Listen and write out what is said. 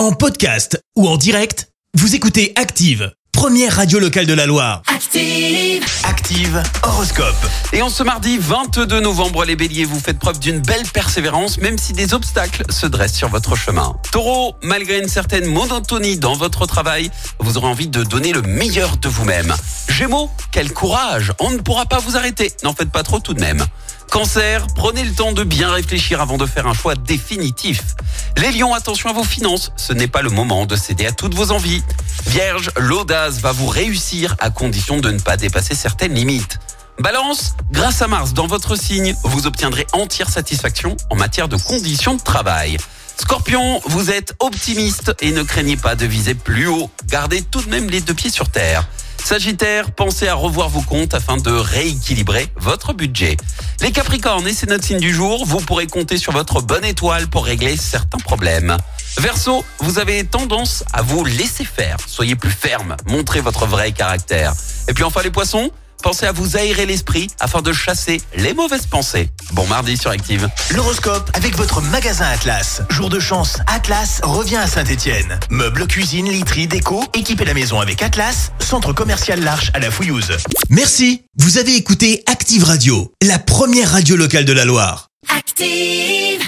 En podcast ou en direct, vous écoutez Active, première radio locale de la Loire. Active. Active Horoscope. Et en ce mardi 22 novembre, les béliers, vous faites preuve d'une belle persévérance, même si des obstacles se dressent sur votre chemin. Taureau, malgré une certaine monotonie dans votre travail, vous aurez envie de donner le meilleur de vous-même. Gémeaux, quel courage, on ne pourra pas vous arrêter, n'en faites pas trop tout de même. Cancer, prenez le temps de bien réfléchir avant de faire un choix définitif. Les lions, attention à vos finances, ce n'est pas le moment de céder à toutes vos envies. Vierge, l'audace va vous réussir à condition de ne pas dépasser certaines limites. Balance, grâce à Mars dans votre signe, vous obtiendrez entière satisfaction en matière de conditions de travail. Scorpion, vous êtes optimiste et ne craignez pas de viser plus haut. Gardez tout de même les deux pieds sur terre. Sagittaire, pensez à revoir vos comptes afin de rééquilibrer votre budget. Les Capricornes, et c'est notre signe du jour, vous pourrez compter sur votre bonne étoile pour régler certains problèmes. Verseau, vous avez tendance à vous laisser faire. Soyez plus ferme, montrez votre vrai caractère. Et puis enfin les poissons, pensez à vous aérer l'esprit afin de chasser les mauvaises pensées. Bon mardi sur Active. L'horoscope avec votre magasin Atlas. Jour de chance, Atlas revient à Saint-Étienne. Meubles, cuisine, literie, déco, équipez la maison avec Atlas, centre commercial L'Arche à la Fouillouse. Merci. Vous avez écouté Active Radio, la première radio locale de la Loire. Active.